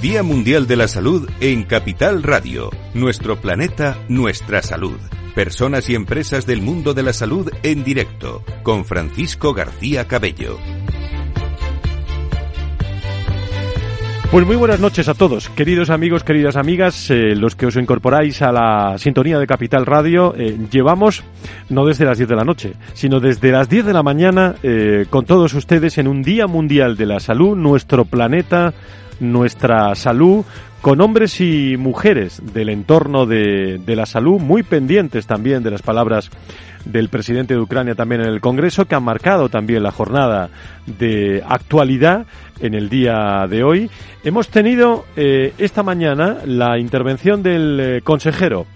Día Mundial de la Salud en Capital Radio. Nuestro planeta, nuestra salud. Personas y empresas del mundo de la salud en directo con Francisco García Cabello. Pues muy buenas noches a todos, queridos amigos, queridas amigas, eh, los que os incorporáis a la sintonía de Capital Radio. Eh, llevamos, no desde las 10 de la noche, sino desde las 10 de la mañana eh, con todos ustedes en un Día Mundial de la Salud, nuestro planeta, nuestra salud, con hombres y mujeres del entorno de, de, la salud, muy pendientes también de las palabras del presidente de Ucrania también en el Congreso, que han marcado también la jornada de actualidad en el día de hoy. Hemos tenido eh, esta mañana la intervención del eh, consejero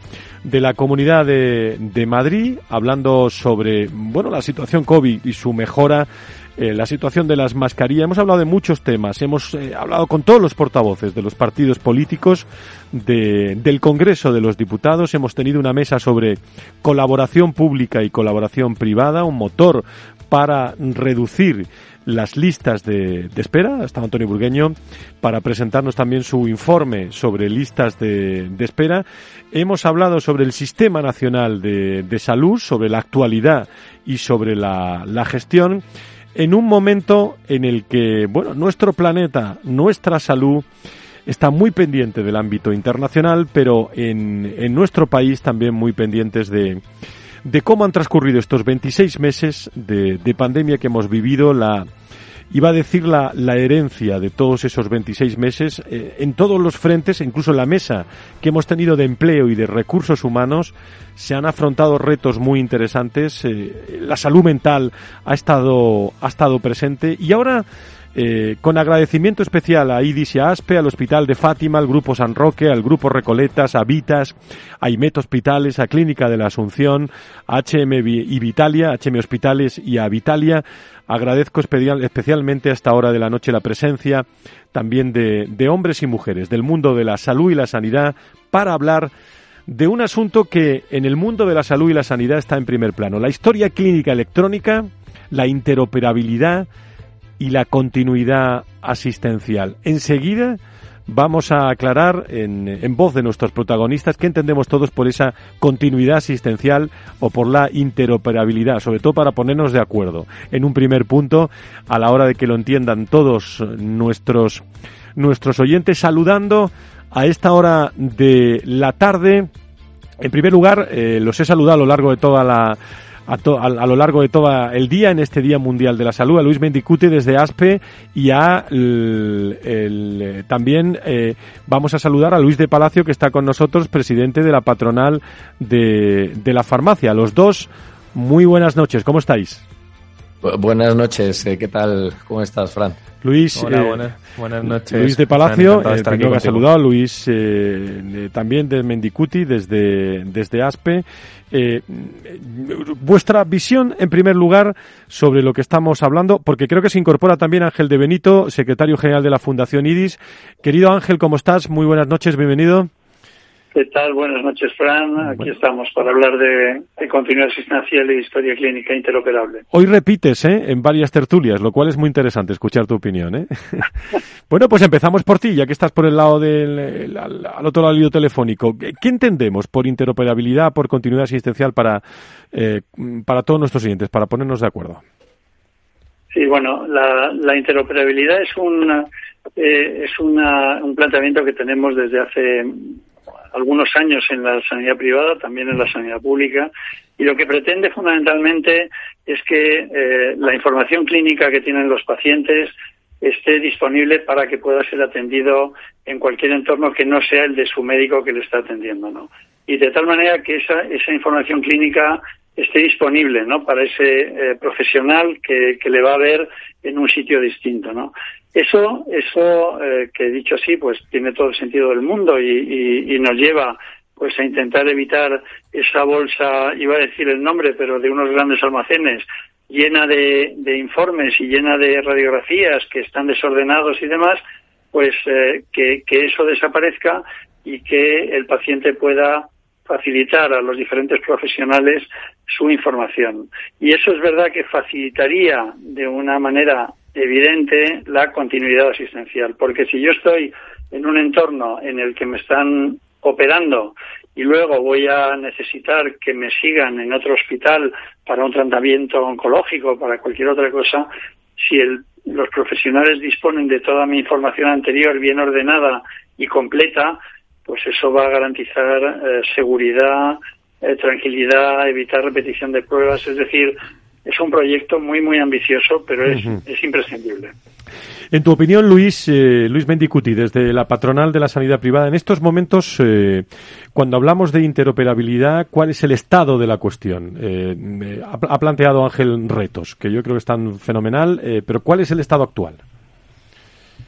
de la Comunidad de, de Madrid, hablando sobre bueno la situación COVID y su mejora eh, la situación de las mascarillas. Hemos hablado de muchos temas. Hemos eh, hablado con todos los portavoces de los partidos políticos, de, del Congreso de los Diputados. Hemos tenido una mesa sobre colaboración pública y colaboración privada, un motor para reducir las listas de, de espera. Está Antonio Burgueño para presentarnos también su informe sobre listas de, de espera. Hemos hablado sobre el Sistema Nacional de, de Salud, sobre la actualidad y sobre la, la gestión en un momento en el que, bueno, nuestro planeta, nuestra salud, está muy pendiente del ámbito internacional, pero en, en nuestro país también muy pendientes de, de cómo han transcurrido estos 26 meses de, de pandemia que hemos vivido, la, iba a decir la, la herencia de todos esos 26 meses eh, en todos los frentes, incluso en la mesa que hemos tenido de empleo y de recursos humanos, se han afrontado retos muy interesantes. Eh, la salud mental ha estado, ha estado presente y ahora eh, con agradecimiento especial a IDIS y a ASPE, al Hospital de Fátima, al Grupo San Roque, al Grupo Recoletas, a Vitas, a IMET Hospitales, a Clínica de la Asunción, a HM y Vitalia, HM Hospitales y a Vitalia. Agradezco especial, especialmente a esta hora de la noche la presencia también de, de hombres y mujeres del mundo de la salud y la sanidad para hablar de un asunto que en el mundo de la salud y la sanidad está en primer plano. La historia clínica electrónica, la interoperabilidad, y la continuidad asistencial. Enseguida vamos a aclarar en, en, voz de nuestros protagonistas qué entendemos todos por esa continuidad asistencial o por la interoperabilidad, sobre todo para ponernos de acuerdo en un primer punto a la hora de que lo entiendan todos nuestros, nuestros oyentes, saludando a esta hora de la tarde. En primer lugar, eh, los he saludado a lo largo de toda la a, to, a, a, lo largo de todo el día, en este Día Mundial de la Salud, a Luis Mendicute desde ASPE y a el, el, también eh, vamos a saludar a Luis de Palacio, que está con nosotros, presidente de la patronal de, de la farmacia. Los dos, muy buenas noches, ¿cómo estáis? Buenas noches, eh, ¿qué tal? ¿Cómo estás, Fran? Luis, Hola, eh, buenas, buenas, noches. Luis de Palacio, eh, primero que ha saludado, Luis eh, también de Mendicuti, desde, desde ASPE. Eh, vuestra visión, en primer lugar, sobre lo que estamos hablando, porque creo que se incorpora también Ángel de Benito, secretario general de la Fundación IDIS. Querido Ángel, ¿cómo estás? Muy buenas noches, bienvenido. ¿Qué tal? Buenas noches, Fran. Aquí bueno. estamos para hablar de, de, continuidad asistencial y historia clínica interoperable. Hoy repites ¿eh? en varias tertulias, lo cual es muy interesante escuchar tu opinión. ¿eh? bueno, pues empezamos por ti, ya que estás por el lado del al, al otro lado del telefónico. ¿Qué entendemos por interoperabilidad, por continuidad asistencial para, eh, para todos nuestros oyentes, para ponernos de acuerdo? Sí, bueno, la, la interoperabilidad es, una, eh, es una, un planteamiento que tenemos desde hace algunos años en la sanidad privada, también en la sanidad pública, y lo que pretende fundamentalmente es que eh, la información clínica que tienen los pacientes esté disponible para que pueda ser atendido en cualquier entorno que no sea el de su médico que le está atendiendo, ¿no? Y de tal manera que esa, esa información clínica esté disponible, ¿no? Para ese eh, profesional que, que le va a ver en un sitio distinto, ¿no? Eso, eso eh, que dicho así, pues tiene todo el sentido del mundo y, y, y, nos lleva pues a intentar evitar esa bolsa, iba a decir el nombre, pero de unos grandes almacenes llena de, de informes y llena de radiografías que están desordenados y demás, pues eh, que, que eso desaparezca y que el paciente pueda facilitar a los diferentes profesionales su información. Y eso es verdad que facilitaría de una manera evidente la continuidad asistencial, porque si yo estoy en un entorno en el que me están operando y luego voy a necesitar que me sigan en otro hospital para un tratamiento oncológico, para cualquier otra cosa, si los profesionales disponen de toda mi información anterior bien ordenada y completa, pues eso va a garantizar eh, seguridad, eh, tranquilidad, evitar repetición de pruebas, es decir, es un proyecto muy, muy ambicioso, pero es, es imprescindible. En tu opinión, Luis, eh, Luis Mendicuti, desde la patronal de la sanidad privada, en estos momentos, eh, cuando hablamos de interoperabilidad, ¿cuál es el estado de la cuestión? Eh, ha, planteado Ángel retos, que yo creo que están fenomenal, pero ¿cuál es el estado actual?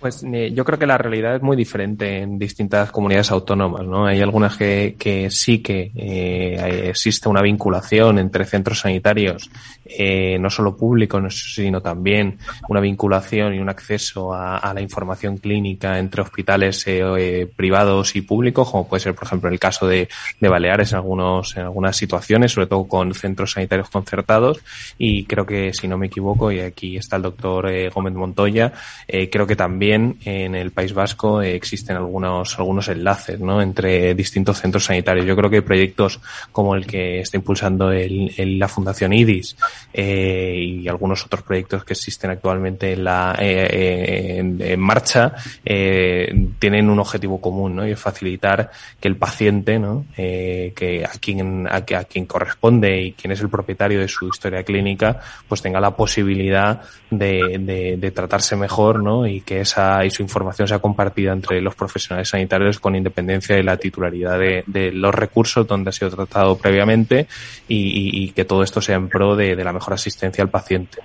Pues eh, yo creo que la realidad es muy diferente en distintas comunidades autónomas, ¿no? Hay algunas que, sí que eh, existe una vinculación entre centros sanitarios, eh, no solo públicos, sino también una vinculación y un acceso a, la información clínica entre hospitales eh, eh, privados y públicos, como puede ser, por ejemplo, el caso de, de Baleares en algunos en algunas situaciones, sobre todo con centros sanitarios concertados. Y creo que, si no me equivoco, y aquí está el doctor Gómez Montoya, creo que también en el País Vasco eh, existen algunos, algunos enlaces ¿no? entre distintos centros sanitarios. Yo creo que proyectos como el que está impulsando el, la Fundación IDIS eh, y algunos otros proyectos que existen actualmente en, la, eh, en, marcha tienen un objetivo común ¿no? y es facilitar que el paciente, ¿no? que a quien, a, a quien corresponde y quien es el propietario de su historia clínica, pues tenga la posibilidad de, de, de tratarse mejor ¿no? y que esa y su información sea compartida entre los profesionales sanitarios con independencia de la titularidad de, los recursos donde ha sido tratado previamente y, que todo esto sea en pro de, la mejor asistencia al paciente.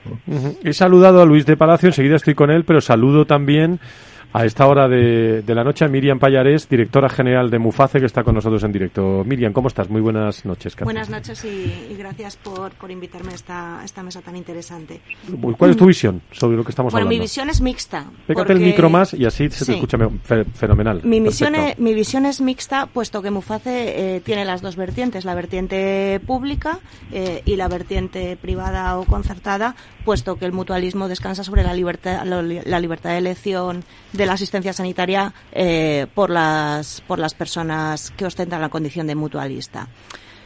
He saludado a Luis de Palacio, enseguida estoy con él, pero saludo también a esta hora de, la noche a Miriam Payarés, directora general de Muface, que está con nosotros en directo. Miriam, ¿cómo estás? Muy buenas noches. Buenas noches y, gracias por, por invitarme a esta, esta mesa tan interesante. ¿Cuál es tu visión sobre lo que estamos hablando? Bueno, mi visión es mixta. Pégate el micro más y así se te escucha fenomenal. Mi, misión es, mi visión es mixta, puesto que Muface eh, tiene las dos vertientes, la vertiente pública eh, y la vertiente privada o concertada, puesto que el mutualismo descansa sobre la libertad, la libertad de elección de la asistencia sanitaria eh, por, las, por las personas que ostentan la condición de mutualista.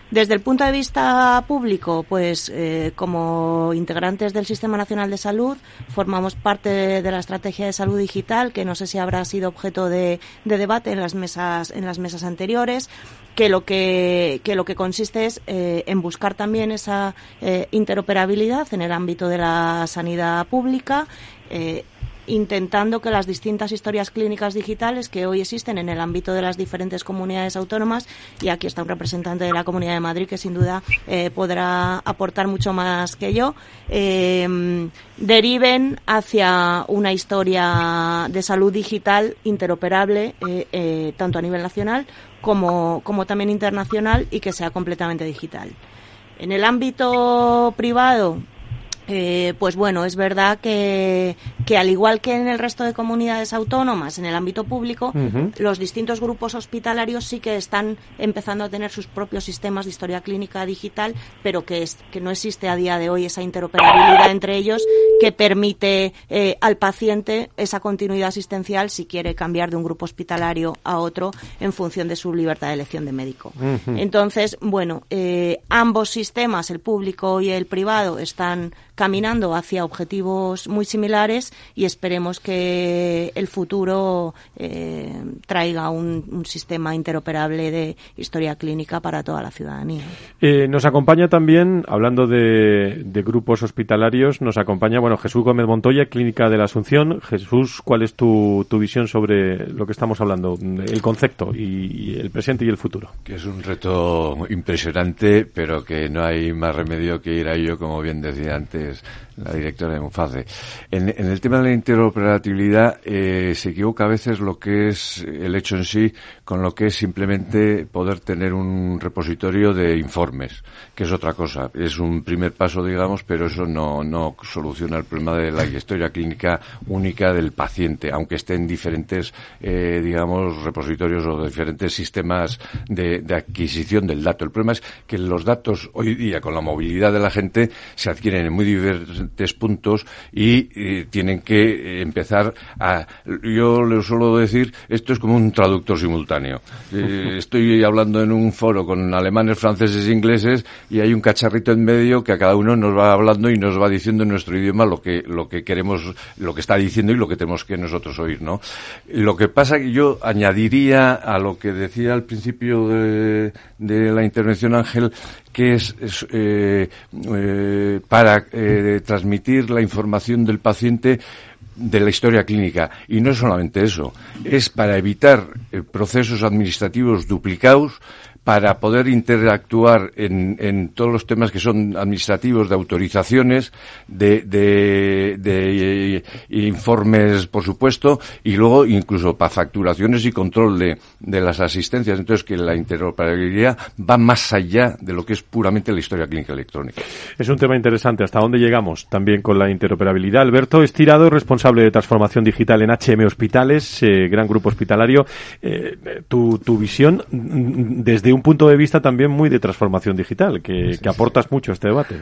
Desde el punto de vista público, pues eh, como integrantes del Sistema Nacional de Salud formamos parte de la estrategia de salud digital, que no sé si habrá sido objeto de, debate en las mesas en las mesas anteriores, que lo que, que lo que consiste es eh, en buscar también esa interoperabilidad en el ámbito de la sanidad pública intentando que las distintas historias clínicas digitales que hoy existen en el ámbito de las diferentes comunidades autónomas, y aquí está un representante de la Comunidad de Madrid que sin duda eh, podrá aportar mucho más que yo, eh, deriven hacia una historia de salud digital interoperable, eh, tanto a nivel nacional como, como también internacional, y que sea completamente digital. En el ámbito privado, eh, pues bueno, es verdad que, que, al igual que en el resto de comunidades autónomas, en el ámbito público, los distintos grupos hospitalarios sí que están empezando a tener sus propios sistemas de historia clínica digital, pero que, es, que no existe a día de hoy esa interoperabilidad entre ellos que permite eh, al paciente esa continuidad asistencial si quiere cambiar de un grupo hospitalario a otro en función de su libertad de elección de médico. Entonces, bueno, eh, ambos sistemas, el público y el privado, están caminando hacia objetivos muy similares y esperemos que el futuro eh, traiga un, sistema interoperable de historia clínica para toda la ciudadanía. Eh, nos acompaña también, hablando de, grupos hospitalarios, nos acompaña bueno Jesús Gómez Montoya, Clínica de la Asunción. Jesús, ¿cuál es tu, tu visión sobre lo que estamos hablando, el concepto y, el presente y el futuro? Que es un reto impresionante, pero que no hay más remedio que ir a ello, como bien decía antes is. La directora de Muface. En, el tema de la interoperabilidad eh, se equivoca a veces lo que es el hecho en sí con lo que es simplemente poder tener un repositorio de informes, que es otra cosa. Es un primer paso, digamos, pero eso no, no soluciona el problema de la historia clínica única del paciente, aunque esté en diferentes, eh, digamos, repositorios o diferentes sistemas de, de adquisición del dato. El problema es que los datos hoy día, con la movilidad de la gente, se adquieren en muy diferentes puntos y eh, tienen que empezar a... Yo le suelo decir, esto es como un traductor simultáneo. estoy hablando en un foro con alemanes, franceses e ingleses y hay un cacharrito en medio que a cada uno nos va hablando y nos va diciendo en nuestro idioma lo que, lo que queremos, lo que está diciendo y lo que tenemos que nosotros oír, ¿no? Lo que pasa que yo añadiría a lo que decía al principio de, la intervención Ángel, que es, eh, eh, para eh, transmitir la información del paciente de la historia clínica. Y no es solamente eso, es para evitar procesos administrativos duplicados, para poder interactuar en, en, todos los temas que son administrativos, de autorizaciones, de, de, de, informes, por supuesto, y luego incluso para facturaciones y control de, de, las asistencias. Entonces, que la interoperabilidad va más allá de lo que es puramente la historia clínica electrónica. Es un tema interesante. ¿Hasta dónde llegamos también con la interoperabilidad? Alberto Estirado, responsable de transformación digital en HM Hospitales, eh, gran grupo hospitalario. Eh, tu, tu visión desde un punto de vista también muy de transformación digital, que, aportas mucho a este debate.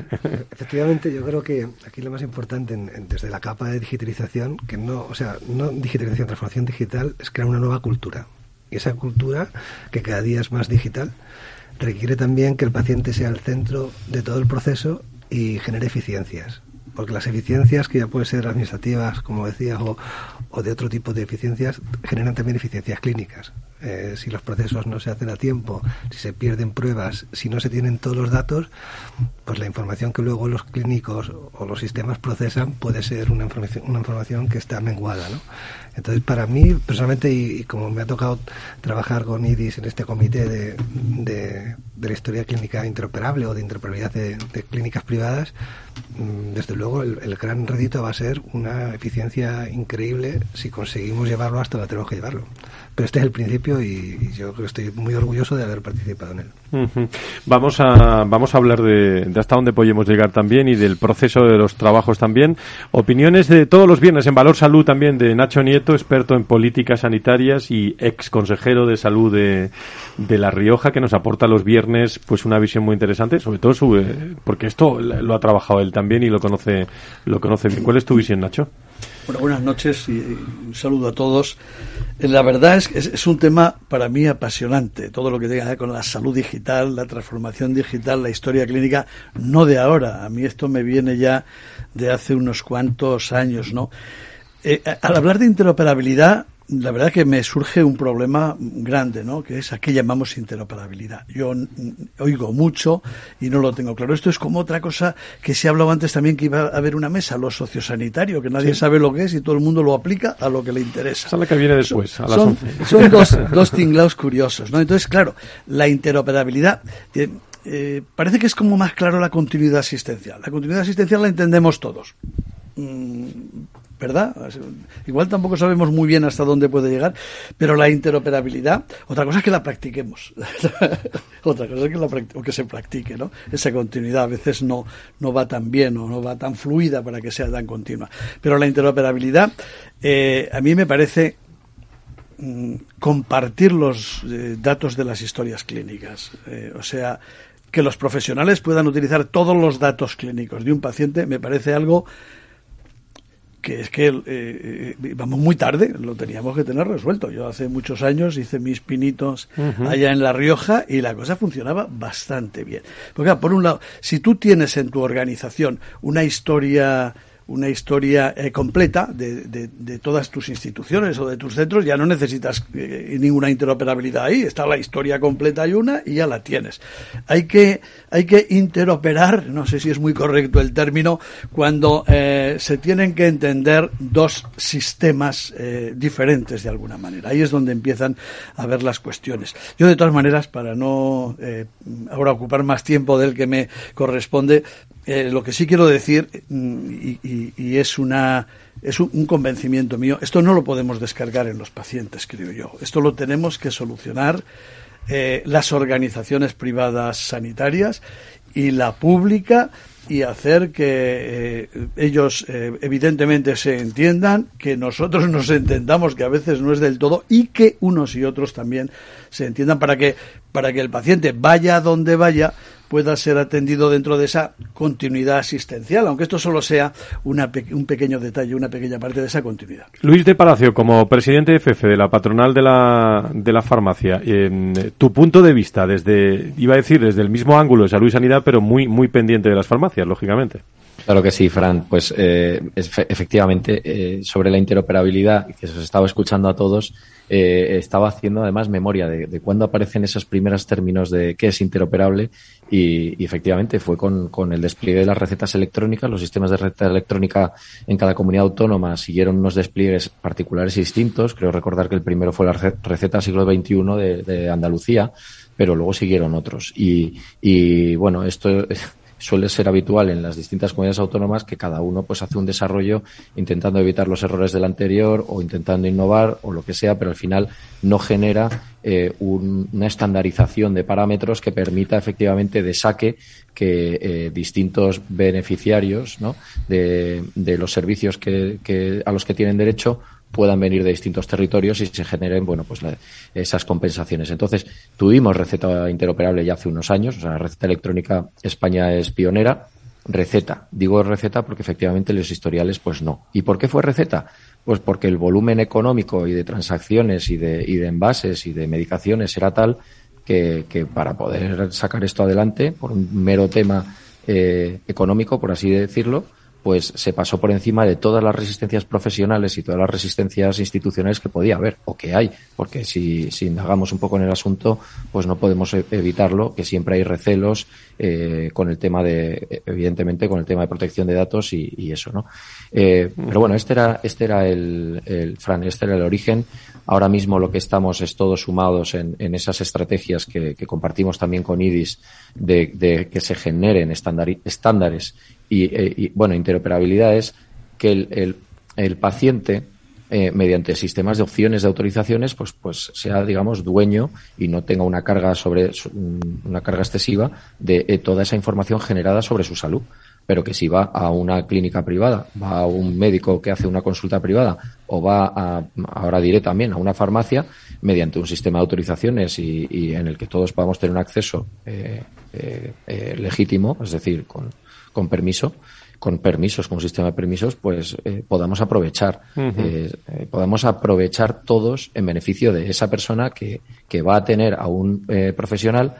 Efectivamente, yo creo que aquí lo más importante desde la capa de digitalización, que no, o sea, no digitalización, transformación digital, es crear una nueva cultura. Y esa cultura, que cada día es más digital, requiere también que el paciente sea el centro de todo el proceso y genere eficiencias porque las eficiencias, que ya pueden ser administrativas, como decía, o, o, de otro tipo de eficiencias, generan también eficiencias clínicas. Eh, si los procesos no se hacen a tiempo, si se pierden pruebas, si no se tienen todos los datos, pues la información que luego los clínicos o los sistemas procesan puede ser una información, una información que está menguada. ¿no? Entonces, para mí, personalmente, y, como me ha tocado trabajar con IDIS en este comité de, de, la historia clínica interoperable o de interoperabilidad de, clínicas privadas, mm, desde luego el, gran rédito va a ser una eficiencia increíble si conseguimos llevarlo hasta donde tenemos que llevarlo. Pero este es el principio y, yo creo que estoy muy orgulloso de haber participado en él. Vamos a vamos a hablar de, hasta dónde podemos llegar también y del proceso de los trabajos también. Opiniones de todos los viernes en Valor Salud también de Nacho Nieto, experto en políticas sanitarias y ex consejero de salud de, de La Rioja, que nos aporta los viernes pues una visión muy interesante, sobre todo su, porque esto lo ha trabajado él también y lo conoce lo conoce bien. ¿Cuál es tu visión, Nacho? Bueno, buenas noches y un saludo a todos. La verdad es que es, un tema para mí apasionante, todo lo que tenga que ver con la salud digital, la transformación digital, la historia clínica, no de ahora. A mí esto me viene ya de hace unos cuantos años, ¿no? Eh, al hablar de interoperabilidad, la verdad que me surge un problema grande, ¿no? Que es a qué llamamos interoperabilidad. Yo oigo mucho y no lo tengo claro. Esto es como otra cosa que se ha hablado antes también que iba a haber una mesa, lo sociosanitario, que nadie sabe lo que es y todo el mundo lo aplica a lo que le interesa. Esa es la que viene después, a las son, son dos, dos tinglados curiosos, ¿no? Entonces, claro, la interoperabilidad... Eh, eh, parece que es como más claro la continuidad asistencial. La continuidad asistencial la entendemos todos. ¿Verdad? Igual tampoco sabemos muy bien hasta dónde puede llegar, pero la interoperabilidad, otra cosa es que la practiquemos, otra cosa es que, la se practique, ¿no? Esa continuidad a veces no, no va tan bien o no va tan fluida para que sea tan continua. Pero la interoperabilidad, eh, a mí me parece mm, compartir los eh, datos de las historias clínicas, eh, o sea, que los profesionales puedan utilizar todos los datos clínicos de un paciente me parece algo que es que eh, eh, vamos muy tarde, lo teníamos que tener resuelto. Yo hace muchos años hice mis pinitos allá en La Rioja y la cosa funcionaba bastante bien. Porque, por un lado, si tú tienes en tu organización una historia una historia eh, completa de, de, todas tus instituciones o de tus centros, ya no necesitas eh, ninguna interoperabilidad ahí, está la historia completa y una y ya la tienes. Hay que, hay que interoperar, no sé si es muy correcto el término, cuando eh, se tienen que entender dos sistemas diferentes de alguna manera. Ahí es donde empiezan a ver las cuestiones. Yo de todas maneras, para no ahora ocupar más tiempo del que me corresponde, eh, lo que sí quiero decir, mm, y, es una es un, convencimiento mío, esto no lo podemos descargar en los pacientes, creo yo. Esto lo tenemos que solucionar eh, las organizaciones privadas sanitarias y la pública y hacer que eh, ellos evidentemente se entiendan, que nosotros nos entendamos, que a veces no es del todo, y que unos y otros también se entiendan para que, para que el paciente vaya donde vaya, pueda ser atendido dentro de esa continuidad asistencial, aunque esto solo sea una un pequeño detalle, una pequeña parte de esa continuidad. Luis de Palacio, como presidente de de la patronal de la, de la farmacia, en tu punto de vista, desde, iba a decir, desde el mismo ángulo de salud y sanidad, pero muy, muy pendiente de las farmacias, lógicamente. Claro que sí, Fran. Pues eh, efectivamente, eh, sobre la interoperabilidad, que os estaba escuchando a todos, eh, estaba haciendo además memoria de, cuándo aparecen esos primeros términos de qué es interoperable y, efectivamente fue con, con, el despliegue de las recetas electrónicas. Los sistemas de receta electrónica en cada comunidad autónoma siguieron unos despliegues particulares y distintos. Creo recordar que el primero fue la receta siglo XXI de, de Andalucía, pero luego siguieron otros. Y, y bueno, esto suele ser habitual en las distintas comunidades autónomas que cada uno pues hace un desarrollo intentando evitar los errores del anterior o intentando innovar o lo que sea, pero al final no genera eh, una estandarización de parámetros que permita efectivamente de saque que eh, distintos beneficiarios ¿no? de, de, los servicios que, que, a los que tienen derecho puedan venir de distintos territorios y se generen, bueno, pues esas compensaciones. Entonces, tuvimos receta interoperable ya hace unos años, o sea, la receta electrónica España es pionera. Receta, digo receta porque efectivamente los historiales, pues no. ¿Y por qué fue receta? Pues porque el volumen económico y de transacciones y de, envases y de medicaciones era tal que, que para poder sacar esto adelante, por un mero tema eh, económico, por así decirlo, pues se pasó por encima de todas las resistencias profesionales y todas las resistencias institucionales que podía haber o que hay, porque si, si indagamos un poco en el asunto, pues no podemos e-, evitarlo, que siempre hay recelos eh, con el tema de, evidentemente, con el tema de protección de datos y, y eso, ¿no? Eh, pero bueno, este era, este era el, el, Fran, este era el origen. Ahora mismo lo que estamos es todos sumados en, en esas estrategias que, que, compartimos también con IDIS de, de que se generen estándares y, eh, y, bueno, interoperabilidad es que el, el, paciente, eh, mediante sistemas de opciones de autorizaciones, pues, pues sea, digamos, dueño y no tenga una carga sobre una carga excesiva de eh, toda esa información generada sobre su salud. Pero que si va a una clínica privada, va a un médico que hace una consulta privada o va a, ahora diré también a una farmacia, mediante un sistema de autorizaciones y, y en el que todos podamos tener un acceso eh, eh, legítimo, es decir, con, con permiso, con permisos, con un sistema de permisos, pues eh, podamos aprovechar, uh -huh. eh, eh, podamos aprovechar todos en beneficio de esa persona que, que va a tener a un eh, profesional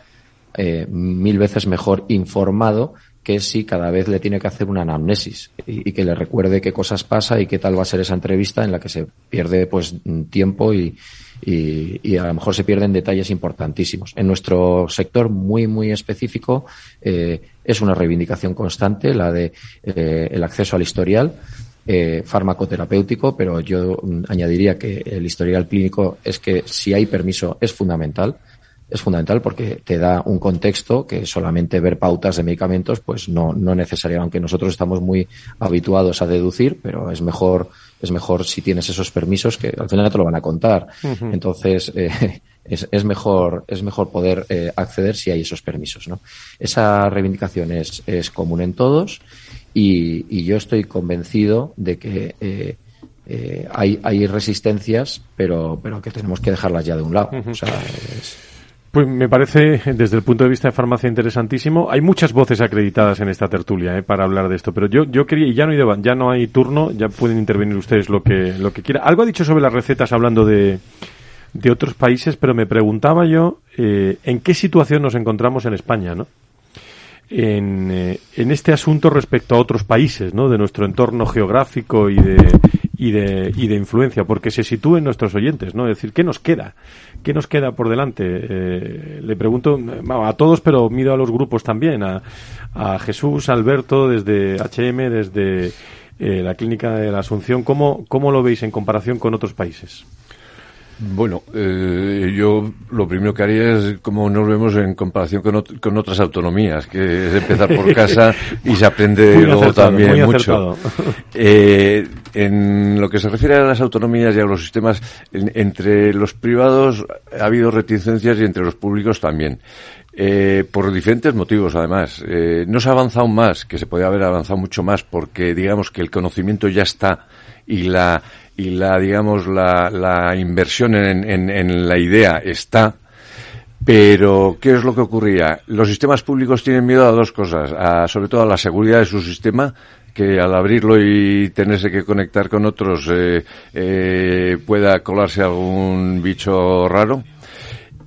eh, mil veces mejor informado que si cada vez le tiene que hacer una anamnesis y, y, que le recuerde qué cosas pasa y qué tal va a ser esa entrevista en la que se pierde pues tiempo y, y, y, a lo mejor se pierden detalles importantísimos. En nuestro sector muy, muy específico eh, es una reivindicación constante la de eh, el acceso al historial eh, farmacoterapéutico, pero yo añadiría que el historial clínico es que si hay permiso es fundamental es fundamental porque te da un contexto que solamente ver pautas de medicamentos, pues no, no necesariamente, aunque nosotros estamos muy habituados a deducir, pero es mejor, es mejor si tienes esos permisos que al final te lo van a contar. Uh -huh. Entonces, eh, es, es, mejor, es mejor poder eh, acceder si hay esos permisos, ¿no? Esa reivindicación es, es común en todos y, y yo estoy convencido de que, eh, eh, hay, hay resistencias, pero, pero que tenemos que dejarlas ya de un lado. Uh -huh. O sea, es, pues me parece, desde el punto de vista de farmacia, interesantísimo. Hay muchas voces acreditadas en esta tertulia eh, para hablar de esto, pero yo, yo quería, y ya no hay debate, ya no hay turno, ya pueden intervenir ustedes lo que, lo que quieran. Algo ha dicho sobre las recetas hablando de, de otros países, pero me preguntaba yo eh, en qué situación nos encontramos en España, ¿no? En, eh, en este asunto respecto a otros países, ¿no? De nuestro entorno geográfico y de, y de, y de influencia, porque se sitúen nuestros oyentes, ¿no? Es decir, ¿qué nos queda? ¿Qué nos queda por delante? Eh, le pregunto a todos, pero miro a los grupos también, a, a Jesús, Alberto, desde HM, desde eh, la Clínica de la Asunción, ¿cómo, ¿cómo lo veis en comparación con otros países? Bueno, eh, yo lo primero que haría es cómo nos vemos en comparación con, ot con otras autonomías, que es empezar por casa y se aprende luego acertado, también mucho. Eh, en lo que se refiere a las autonomías y a los sistemas, en, entre los privados ha habido reticencias y entre los públicos también. Eh, por diferentes motivos, además. Eh, no se ha avanzado más, que se podía haber avanzado mucho más, porque digamos que el conocimiento ya está y la y la digamos la, la inversión en, en, en la idea está Pero, ¿qué es lo que ocurría? Los sistemas públicos tienen miedo a dos cosas, a, sobre todo a la seguridad de su sistema, que al abrirlo y tenerse que conectar con otros eh, eh, pueda colarse algún bicho raro.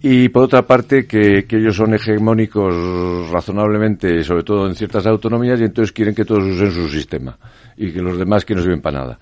Y por otra parte, que, que, ellos son hegemónicos razonablemente, sobre todo en ciertas autonomías, y entonces quieren que todos usen su sistema y que los demás que no sirven para nada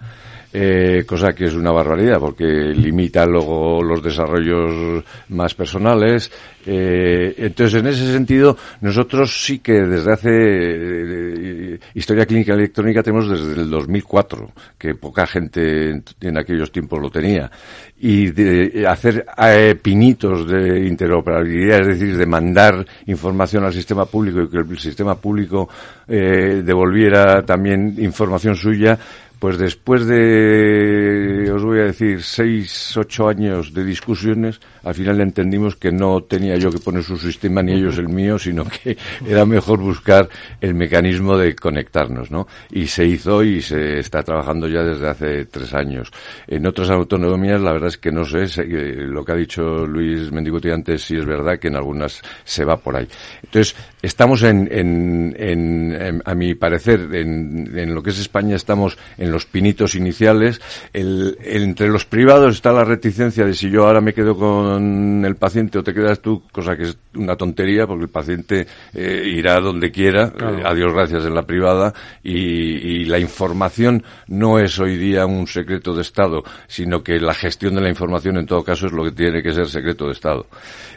eh, cosa que es una barbaridad porque limita luego los desarrollos más personales. Eh, entonces, en ese sentido, nosotros sí que desde hace eh, historia clínica electrónica tenemos desde el 2004, que poca gente en, aquellos tiempos lo tenía, y de hacer eh, pinitos de interoperabilidad, es decir, de mandar información al sistema público y que el sistema público eh, devolviera también información suya, pues después de, os voy a decir, seis, ocho años de discusiones, al final entendimos que no tenía yo que poner su sistema ni ellos el mío, sino que era mejor buscar el mecanismo de conectarnos, ¿no? Y se hizo y se está trabajando ya desde hace tres años. En otras autonomías, la verdad es que no sé, lo que ha dicho Luis Mendiguti antes, si es verdad que en algunas se va por ahí. Entonces, estamos en, en, en, a mi parecer, en, en lo que es España, estamos en en los pinitos iniciales. El, entre los privados está la reticencia de si yo ahora me quedo con el paciente o te quedas tú, cosa que es una tontería porque el paciente eh, irá donde quiera, eh, a Dios gracias en la privada, y, la información no es hoy día un secreto de Estado, sino que la gestión de la información en todo caso es lo que tiene que ser secreto de Estado.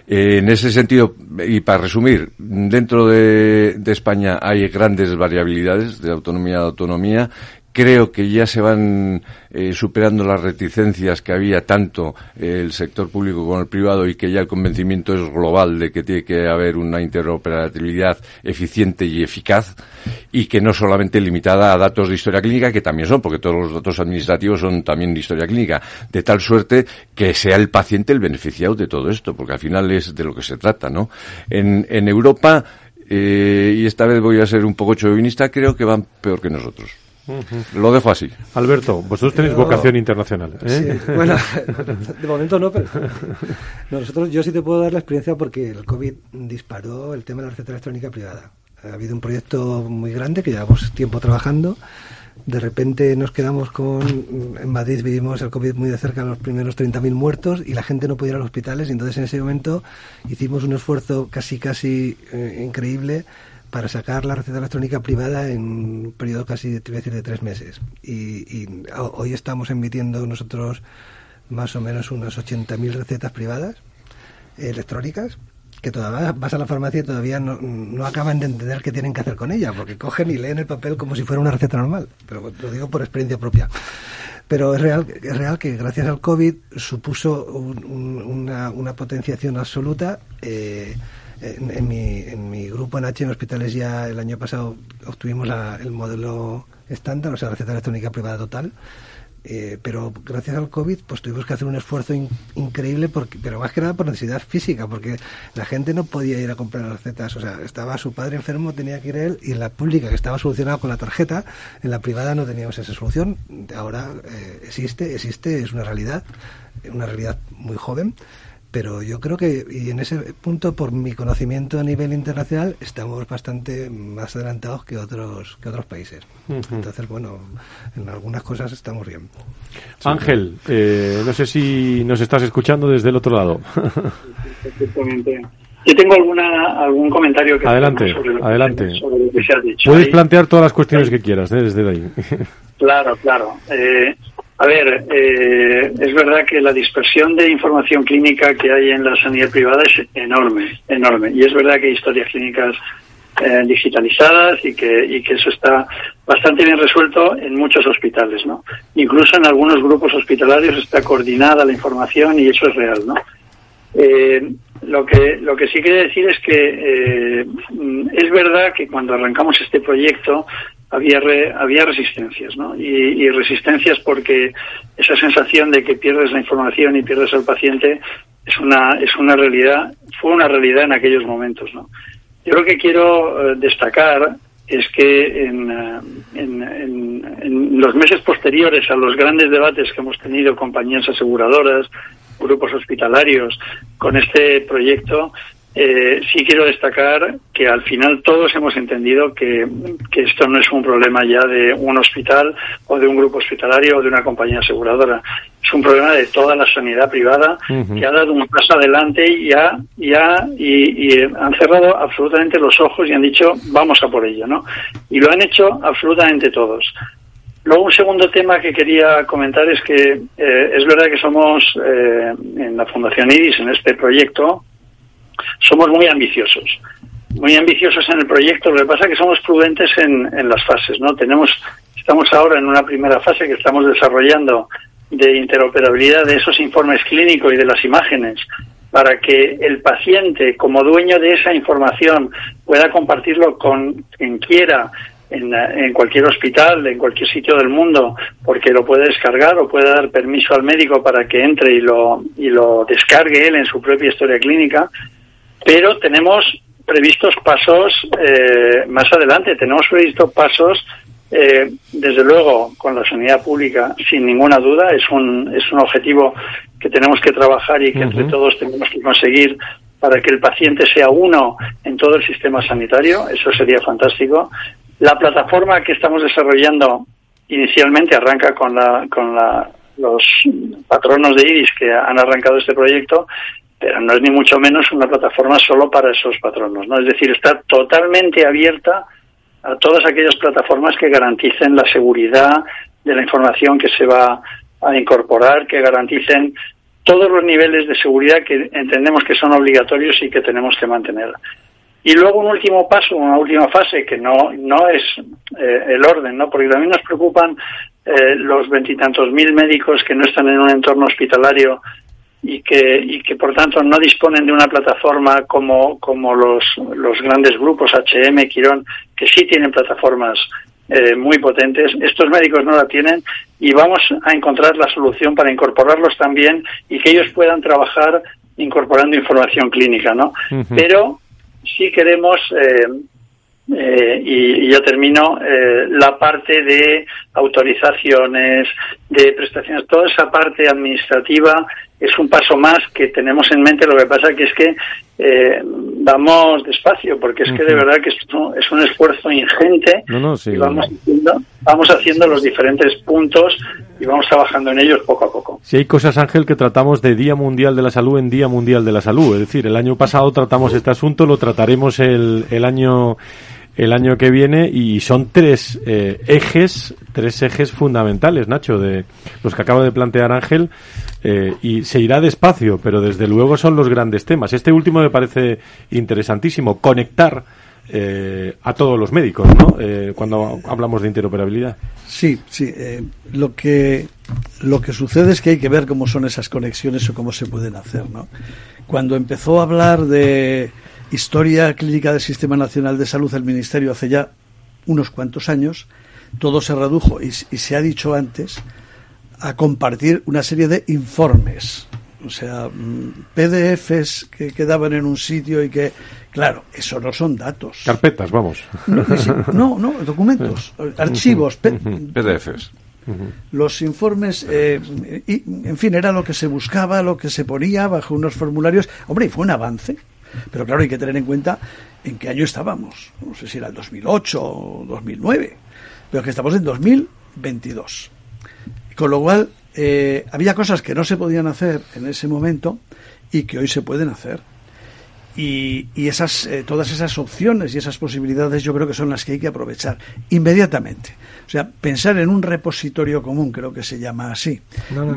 Eh, en ese sentido, y para resumir, dentro de, de España hay grandes variabilidades de autonomía a autonomía creo que ya se van eh, superando las reticencias que había tanto el sector público como el privado y que ya el convencimiento es global de que tiene que haber una interoperabilidad eficiente y eficaz y que no solamente limitada a datos de historia clínica, que también son, porque todos los datos administrativos son también de historia clínica, de tal suerte que sea el paciente el beneficiado de todo esto, porque al final es de lo que se trata, ¿no? En, en Europa, eh, y esta vez voy a ser un poco chauvinista, creo que van peor que nosotros. Lo dejo así. Alberto, vosotros tenéis vocación internacional. ¿eh? bueno, de momento no, pero nosotros yo sí te puedo dar la experiencia porque el COVID disparó el tema de la receta electrónica privada. Ha habido un proyecto muy grande que llevamos tiempo trabajando. De repente nos quedamos con. En Madrid vivimos el COVID muy de cerca, los primeros 30.000 muertos y la gente no podía ir a los hospitales. Y entonces en ese momento hicimos un esfuerzo casi, casi eh, increíble para sacar la receta electrónica privada en un periodo casi, de tres meses. Y, hoy estamos emitiendo nosotros más o menos unas 80.000 recetas privadas electrónicas que todavía vas a la farmacia y todavía no, no, acaban de entender qué tienen que hacer con ella, porque cogen y leen el papel como si fuera una receta normal. Pero lo digo por experiencia propia. Pero es real, es real que gracias al COVID supuso una, una, potenciación absoluta. Eh, en, mi, en mi grupo en H en hospitales ya el año pasado obtuvimos el modelo estándar, o sea, la receta electrónica privada total. Eh, pero gracias al COVID pues tuvimos que hacer un esfuerzo increíble porque pero más que nada por necesidad física porque la gente no podía ir a comprar las recetas. O sea estaba su padre enfermo tenía que ir él y en la pública que estaba solucionada con la tarjeta en la privada no teníamos esa solución. Ahora eh, existe existe es una realidad una realidad muy joven pero yo creo que, y en ese punto, por mi conocimiento a nivel internacional, estamos bastante más adelantados que otros, que otros países. Entonces, bueno, en algunas cosas estamos bien. Ángel, eh, no sé si nos estás escuchando desde el otro lado. Perfectamente. Yo tengo alguna, algún comentario que adelante, sobre lo adelante. Que, se ha dicho. Puedes plantear todas las cuestiones que quieras ¿eh? desde ahí. Claro, claro. Eh, a ver, eh, es verdad que la dispersión de información clínica que hay en la sanidad privada es enorme, enorme. Y es verdad que hay historias clínicas eh, digitalizadas y que, y que eso está bastante bien resuelto en muchos hospitales, ¿no? Incluso en algunos grupos hospitalarios está coordinada la información y eso es real, ¿no? Eh, lo que lo que sí quiere decir es que es verdad que cuando arrancamos este proyecto había, había resistencias, ¿no? Y, resistencias porque esa sensación de que pierdes la información y pierdes al paciente es una, es una realidad, fue una realidad en aquellos momentos, ¿no? Yo lo que quiero eh, destacar es que en, eh, en, en, en, los meses posteriores a los grandes debates que hemos tenido compañías aseguradoras, grupos hospitalarios con este proyecto, eh, sí quiero destacar que al final todos hemos entendido que, esto no es un problema ya de un hospital o de un grupo hospitalario o de una compañía aseguradora. Es un problema de toda la sanidad privada que ha dado un paso adelante y, ha, y, y, han cerrado absolutamente los ojos y han dicho vamos a por ello, ¿no? Y lo han hecho absolutamente todos. Luego un segundo tema que quería comentar es que eh, es verdad que somos eh, en la Fundación IRIS, en este proyecto, somos muy ambiciosos. Muy ambiciosos en el proyecto, lo que pasa es que somos prudentes en, las fases, ¿no? Tenemos, estamos ahora en una primera fase que estamos desarrollando de interoperabilidad de esos informes clínicos y de las imágenes para que el paciente, como dueño de esa información, pueda compartirlo con quien quiera en, en, cualquier hospital, en cualquier sitio del mundo, porque lo puede descargar o puede dar permiso al médico para que entre y lo, y lo descargue él en su propia historia clínica pero tenemos previstos pasos eh, más adelante, tenemos previstos pasos eh, desde luego con la sanidad pública sin ninguna duda. Es un es un objetivo que tenemos que trabajar y que entre todos tenemos que conseguir para que el paciente sea uno en todo el sistema sanitario. Eso sería fantástico. La plataforma que estamos desarrollando inicialmente arranca con la con la los patronos de IRIS que han arrancado este proyecto pero no es ni mucho menos una plataforma solo para esos patronos, ¿no? Es decir, está totalmente abierta a todas aquellas plataformas que garanticen la seguridad de la información que se va a incorporar, que garanticen todos los niveles de seguridad que entendemos que son obligatorios y que tenemos que mantener. Y luego un último paso, una última fase que no, no es eh, el orden, ¿no? Porque también nos preocupan eh, los veintitantos mil médicos que no están en un entorno hospitalario y que, y que por tanto no disponen de una plataforma como, como los, los grandes grupos HM, Quirón, que sí tienen plataformas eh, muy potentes. Estos médicos no la tienen y vamos a encontrar la solución para incorporarlos también y que ellos puedan trabajar incorporando información clínica, ¿no? Pero sí queremos eh, eh, y, ya termino, eh, la parte de autorizaciones, de prestaciones, toda esa parte administrativa es un paso más que tenemos en mente. Lo que pasa que es que eh, vamos despacio, porque es que de verdad que es un, es un esfuerzo ingente y vamos haciendo, vamos haciendo los diferentes puntos y vamos trabajando en ellos poco a poco. Si hay cosas, Ángel, que tratamos de Día Mundial de la Salud en Día Mundial de la Salud. Es decir, el año pasado tratamos este asunto, lo trataremos el, el año el año que viene y son tres eh, ejes, tres ejes fundamentales, Nacho, de los que acaba de plantear Ángel eh, y se irá despacio, pero desde luego son los grandes temas. Este último me parece interesantísimo, conectar eh, a todos los médicos, ¿no? cuando hablamos de interoperabilidad. Sí, sí. lo que lo que sucede es que hay que ver cómo son esas conexiones o cómo se pueden hacer, ¿no? Cuando empezó a hablar de Historia Clínica del Sistema Nacional de Salud del Ministerio hace ya unos cuantos años, todo se redujo y, se ha dicho antes a compartir una serie de informes, o sea, mm, PDFs que quedaban en un sitio y que, claro, eso no son datos. Carpetas, vamos. No, no, documentos, archivos, PDFs. Los informes, eh, y, en fin, era lo que se buscaba, lo que se ponía bajo unos formularios. Hombre, y fue un avance. Pero claro, hay que tener en cuenta en qué año estábamos. No sé si era el 2008 o 2009, pero que estamos en 2022. Con lo cual, eh, había cosas que no se podían hacer en ese momento y que hoy se pueden hacer. Y, esas, eh, todas esas opciones y esas posibilidades yo creo que son las que hay que aprovechar inmediatamente. O sea, pensar en un repositorio común, creo que se llama así. No, no,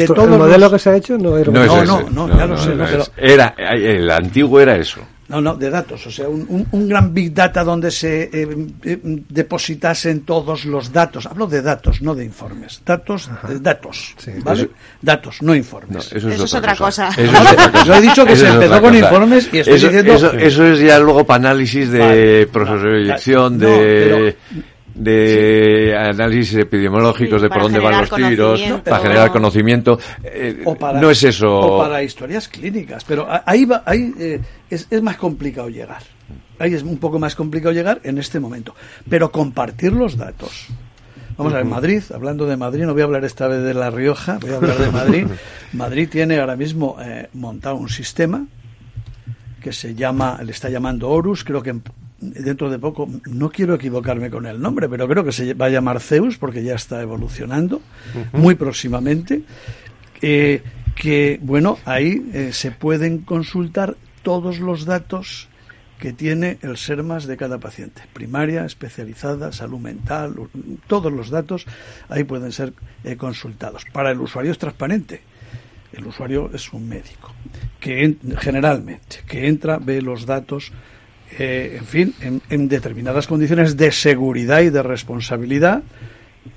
el modelo que se ha hecho no era no, no, no, ya lo sé. Era, el antiguo era eso. No, no, de datos. O sea, un, un, gran big data donde se eh, eh, depositasen todos los datos. Hablo de datos, no de informes. Datos, datos. ¿Vale? datos, no informes. eso es, otra, cosa. Yo he dicho que se empezó con informes y estoy diciendo. Eso, es ya luego para análisis de proceso de elección, de de análisis epidemiológicos de por dónde van los tiros, para generar conocimiento. Eh, no es eso. O para historias clínicas, pero ahí, va, ahí eh, es, es, más complicado llegar. Ahí es un poco más complicado llegar en este momento. Pero compartir los datos. Vamos a ver, Madrid, hablando de Madrid, no voy a hablar esta vez de La Rioja, voy a hablar de Madrid. Madrid tiene ahora mismo eh, montado un sistema que se llama, le está llamando Horus, creo que dentro de poco, no quiero equivocarme con el nombre, pero creo que se va a llamar Zeus porque ya está evolucionando muy próximamente. Eh, que, bueno, ahí eh, se pueden consultar todos los datos que tiene el SERMAS de cada paciente, primaria, especializada, salud mental, todos los datos ahí pueden ser eh, consultados. Para el usuario es transparente. El usuario es un médico que generalmente que entra ve los datos eh, en fin, en, determinadas condiciones de seguridad y de responsabilidad,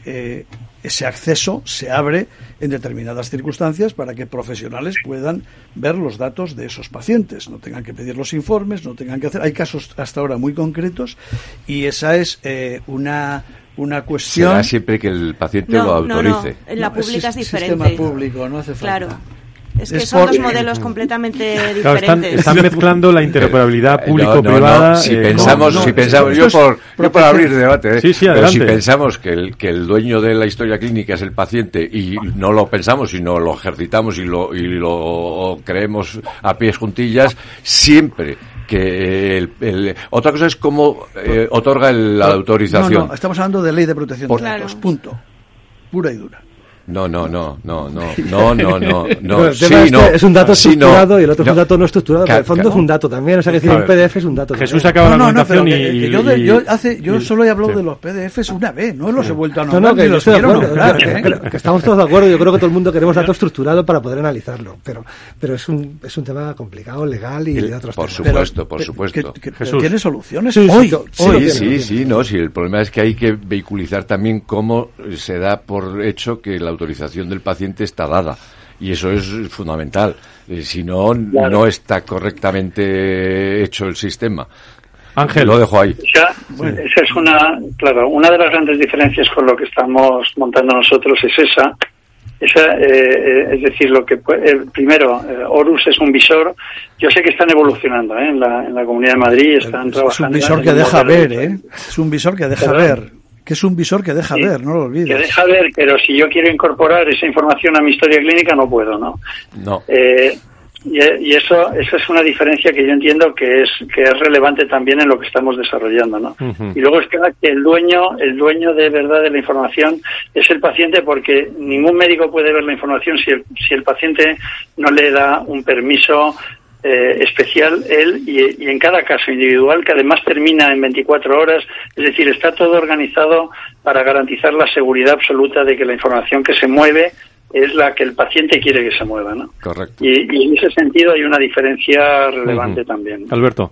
eh, ese acceso se abre en determinadas circunstancias para que profesionales puedan ver los datos de esos pacientes, no tengan que pedir los informes, no tengan que hacer. Hay casos hasta ahora muy concretos y esa es eh, una una cuestión. Será siempre que el paciente lo autorice. En la pública es, diferente. Sistema público, no hace falta. Claro. Es que son dos modelos completamente diferentes. están, mezclando la interoperabilidad eh, público-privada. si, eh, pensamos, si pensamos, yo por, yo por abrir debate, ¿eh? pero si pensamos que el, que el dueño de la historia clínica es el paciente y no lo pensamos, sino lo ejercitamos y lo, y lo creemos a pies juntillas, siempre que el, otra cosa es cómo otorga la autorización. No, estamos hablando de ley de protección de datos, punto. Pura y dura. No, no, no, no, no, no, no, no. no. Sí, no. Este es un dato sí, estructurado no. y el otro es un dato no estructurado, pero el fondo es un dato también. O sea, que decir, un PDF es un dato. Jesús también. acaba no, la no, y, yo, de, yo, hace, yo solo he hablado sí. de los PDFs una vez, no los he vuelto a nombrar. No, no, que, los quiero nombrar, ¿eh? que, que estamos todos de acuerdo. Yo creo que todo el mundo queremos dato estructurado para poder analizarlo, pero, pero es, un, es un tema complicado, legal y, el, de otros por temas. Supuesto, por supuesto, por supuesto. ¿Tiene soluciones? hoy, sí, sí, sí, no. Sí, el problema es que hay que vehiculizar también cómo se da por hecho que la autorización del paciente está dada. Y eso es fundamental. Eh, si no, no está correctamente hecho el sistema. Ángel, lo dejo ahí. Esa, esa es una, claro, una de las grandes diferencias con lo que estamos montando nosotros es esa. Esa, eh, eh, es decir, lo que primero, Horus es un visor. Yo sé que están evolucionando en, la, en la Comunidad de Madrid, están trabajando. Es un visor que deja ver, ¿eh? Es un visor que deja ver que es un visor que deja ver, no lo olvides. Que deja ver, pero si yo quiero incorporar esa información a mi historia clínica no puedo, ¿no? No. Eh, y, eso, eso es una diferencia que yo entiendo que es que es relevante también en lo que estamos desarrollando, ¿no? Y luego es que el dueño, el dueño de verdad de la información es el paciente porque ningún médico puede ver la información si el, si el paciente no le da un permiso eh, especial él y, en cada caso individual que además termina en 24 horas, es decir, está todo organizado para garantizar la seguridad absoluta de que la información que se mueve es la que el paciente quiere que se mueva, ¿no? Correcto. Y, en ese sentido hay una diferencia relevante también. Alberto.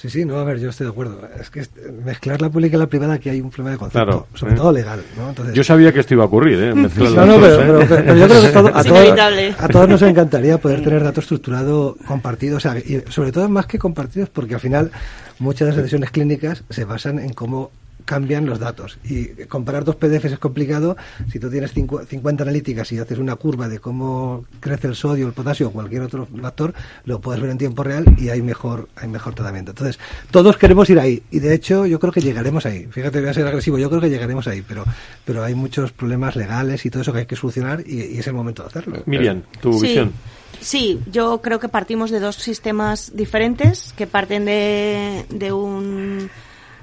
Sí, sí, no, a ver, yo estoy de acuerdo. Es que mezclar la pública y la privada aquí hay un problema de concepto, sobre todo legal. ¿no? Entonces, yo sabía que esto iba a ocurrir, ¿eh? no, no, pero, pero, yo creo que a, todos, a, todos, nos encantaría poder tener datos estructurados compartidos, o sea, y sobre todo más que compartidos, porque al final muchas de las decisiones clínicas se basan en cómo cambian los datos. Y comparar dos PDFs es complicado. Si tú tienes 50 analíticas y haces una curva de cómo crece el sodio, el potasio o cualquier otro factor, lo puedes ver en tiempo real y hay mejor, hay mejor tratamiento. Entonces, todos queremos ir ahí. Y de hecho, yo creo que llegaremos ahí. Fíjate, voy a ser agresivo. Yo creo que llegaremos ahí. Pero, pero hay muchos problemas legales y todo eso que hay que solucionar y, es el momento de hacerlo. Miriam, tu visión. Sí, yo creo que partimos de dos sistemas diferentes que parten de, de un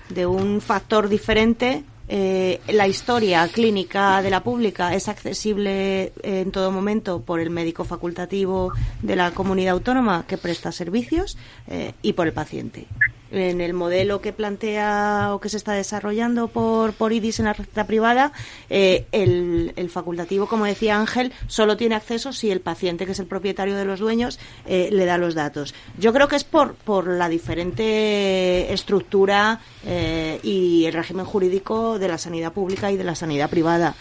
de un factor diferente. Eh, la historia clínica de la pública es accesible en todo momento por el médico facultativo de la comunidad autónoma que presta servicios eh, y por el paciente en el modelo que plantea o que se está desarrollando por, por IDIS en la receta privada, eh, el, facultativo, como decía Ángel, solo tiene acceso si el paciente, que es el propietario de los dueños, eh, le da los datos. Yo creo que es por, por la diferente estructura eh, y el régimen jurídico de la sanidad pública y de la sanidad privada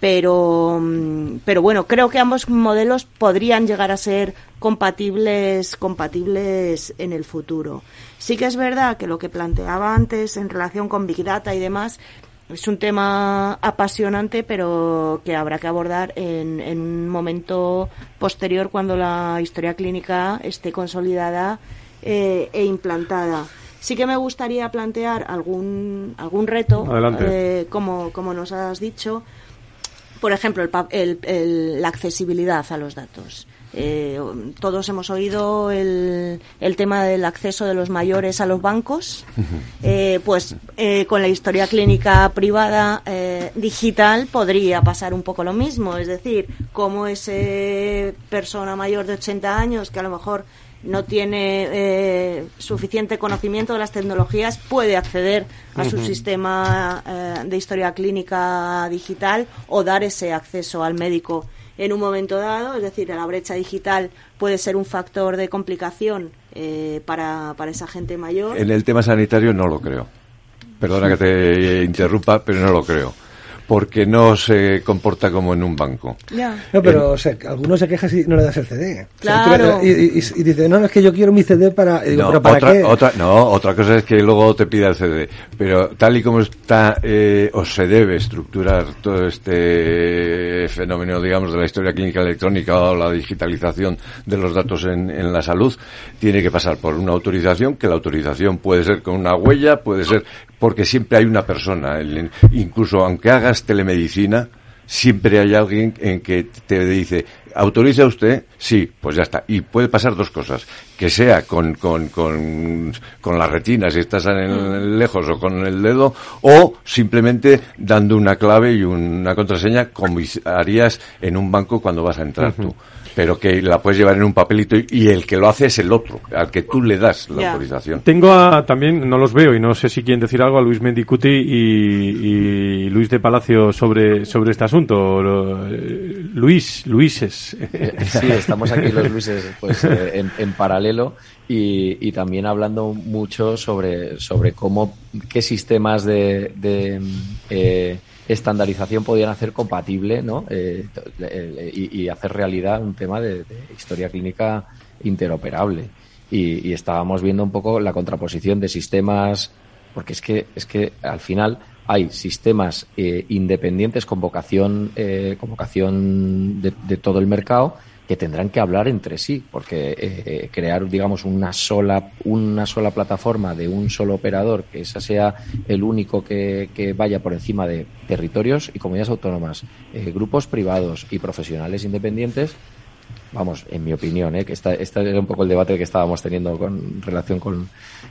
pero, mm, pero bueno, creo que ambos modelos podrían llegar a ser compatibles, compatibles en el futuro. Sí que es verdad que lo que planteaba antes en relación con Big Data y demás es un tema apasionante, pero que habrá que abordar en, en un momento posterior cuando la historia clínica esté consolidada eh, e implantada. Sí que me gustaría plantear algún, algún reto, eh, como, como nos has dicho, por ejemplo, el, la accesibilidad a los datos. Eh, todos hemos oído el, el, tema del acceso de los mayores a los bancos. Eh, pues eh, con la historia clínica privada digital podría pasar un poco lo mismo. Es decir, como ese persona mayor de 80 años que a lo mejor no tiene suficiente conocimiento de las tecnologías puede acceder a su sistema de historia clínica digital o dar ese acceso al médico en un momento dado, es decir, la brecha digital puede ser un factor de complicación eh, para, para esa gente mayor. En el tema sanitario no lo creo. Perdona que te interrumpa, pero no lo creo porque no se comporta como en un banco. No, pero algunos se quejan si no le das el CD. Claro. y, y, dice, no, es que yo quiero mi CD para... no, ¿para otra, qué? Otra, no, otra cosa es que luego te pida el CD. Pero tal y como está eh, o se debe estructurar todo este fenómeno, digamos, de la historia clínica electrónica o la digitalización de los datos en, en la salud, tiene que pasar por una autorización, que la autorización puede ser con una huella, puede ser porque siempre hay una persona. incluso aunque hagas telemedicina, siempre hay alguien en que te dice, ¿autoriza usted? Sí, pues ya está. Y puede pasar dos cosas. Que sea con, con, con, con la retina, si estás en, mm. lejos, o con el dedo, o simplemente dando una clave y una contraseña como harías en un banco cuando vas a entrar tú pero que la puedes llevar en un papelito y, el que lo hace es el otro, al que tú le das la autorización. Tengo a, también, no los veo y no sé si quieren decir algo, a Luis Mendicuti y, Luis de Palacio sobre, sobre este asunto. Luis, Luises. Sí, estamos aquí los Luises pues, eh, en, paralelo y, también hablando mucho sobre, sobre cómo, qué sistemas de... de eh, estandarización podían hacer compatible ¿no? Eh, eh, y, hacer realidad un tema de, historia clínica interoperable. Y, estábamos viendo un poco la contraposición de sistemas, porque es que, es que al final hay sistemas eh, independientes con vocación, con vocación de todo el mercado que tendrán que hablar entre sí, porque eh, crear, digamos, una sola, una sola plataforma de un solo operador, que esa sea el único que, que vaya por encima de territorios y comunidades autónomas, eh, grupos privados y profesionales independientes, vamos, en mi opinión, ¿eh? que este era un poco el debate que estábamos teniendo con relación con,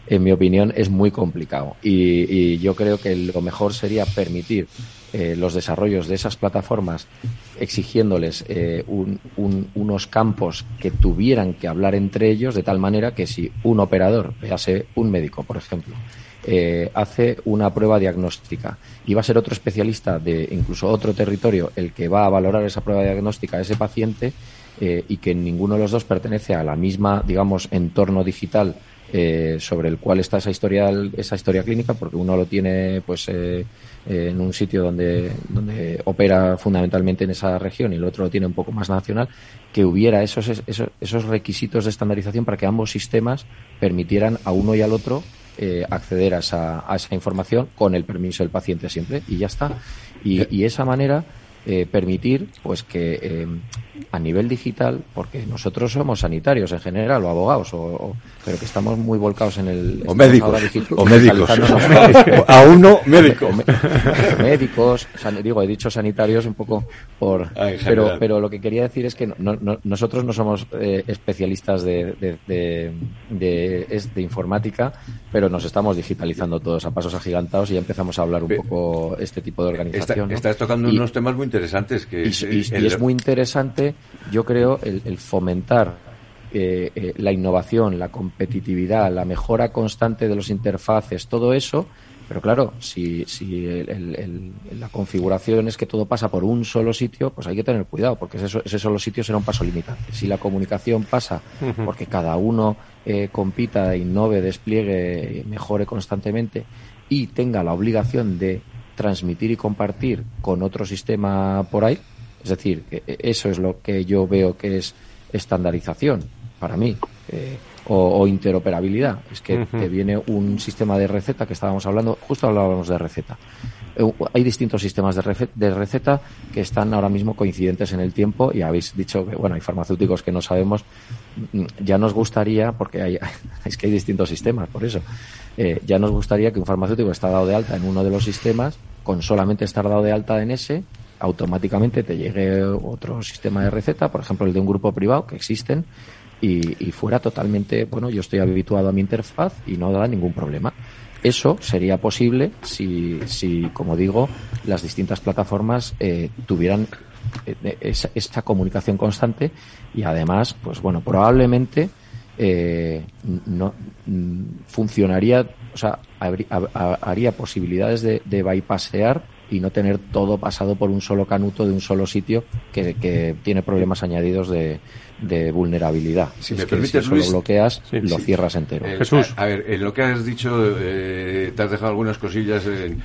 en mi opinión, es muy complicado. Y, y yo creo que lo mejor sería permitir eh, los desarrollos de esas plataformas exigiéndoles eh, unos campos que tuvieran que hablar entre ellos de tal manera que si un operador, véase un médico, por ejemplo, eh, hace una prueba diagnóstica y va a ser otro especialista de incluso otro territorio el que va a valorar esa prueba diagnóstica a ese paciente y que ninguno de los dos pertenece a la misma, digamos, entorno digital sobre el cual está esa historia, esa historia clínica, porque uno lo tiene pues eh, en un sitio donde, donde opera fundamentalmente en esa región y el otro lo tiene un poco más nacional, que hubiera esos, esos, esos requisitos de estandarización para que ambos sistemas permitieran a uno y al otro eh, acceder a esa, a esa información con el permiso del paciente siempre y ya está. Y, y esa manera eh, permitir pues que eh, a nivel digital, porque nosotros somos sanitarios en general o abogados, o, pero que estamos muy volcados en el... O médicos. O médicos. a uno médico. médicos, digo, he dicho sanitarios un poco por... Ah, pero, pero lo que quería decir es que nosotros no somos eh, especialistas de, de, de, de, informática, pero nos estamos digitalizando todos a pasos agigantados y ya empezamos a hablar un poco este tipo de organización. Estás tocando unos temas muy interesantes. Que y, es muy interesante, yo creo, el, fomentar eh, eh, la innovación, la competitividad, la mejora constante de los interfaces, todo eso. Pero claro, si, si la configuración es que todo pasa por un solo sitio, pues hay que tener cuidado, porque ese, ese solo sitio será un paso limitante. Si la comunicación pasa porque cada uno eh, compita, innove, despliegue, mejore constantemente y tenga la obligación de transmitir y compartir con otro sistema por ahí. Es decir, eso es lo que yo veo que es estandarización para mí. Eh, o, interoperabilidad. Es que te viene un sistema de receta que estábamos hablando, justo hablábamos de receta. Eh, hay distintos sistemas de, receta que están ahora mismo coincidentes en el tiempo y habéis dicho que, bueno, hay farmacéuticos que no sabemos. Mm, ya nos gustaría, porque hay, es que hay distintos sistemas, por eso, eh, ya nos gustaría que un farmacéutico está dado de alta en uno de los sistemas, con solamente estar dado de alta en ese, automáticamente te llegue otro sistema de receta, por ejemplo el de un grupo privado, que existen, y, fuera totalmente, bueno, yo estoy habituado a mi interfaz y no da ningún problema. Eso sería posible si, si como digo, las distintas plataformas eh, tuvieran eh, esa, comunicación constante y además, pues bueno, probablemente eh, no mm, funcionaría, o sea, haría posibilidades de, de bypassear y no tener todo pasado por un solo canuto de un solo sitio que, que tiene problemas añadidos de, de vulnerabilidad. Si me permites, lo bloqueas, lo cierras entero. Eh, Jesús. A, ver, en lo que has dicho, eh, te has dejado algunas cosillas. Eh,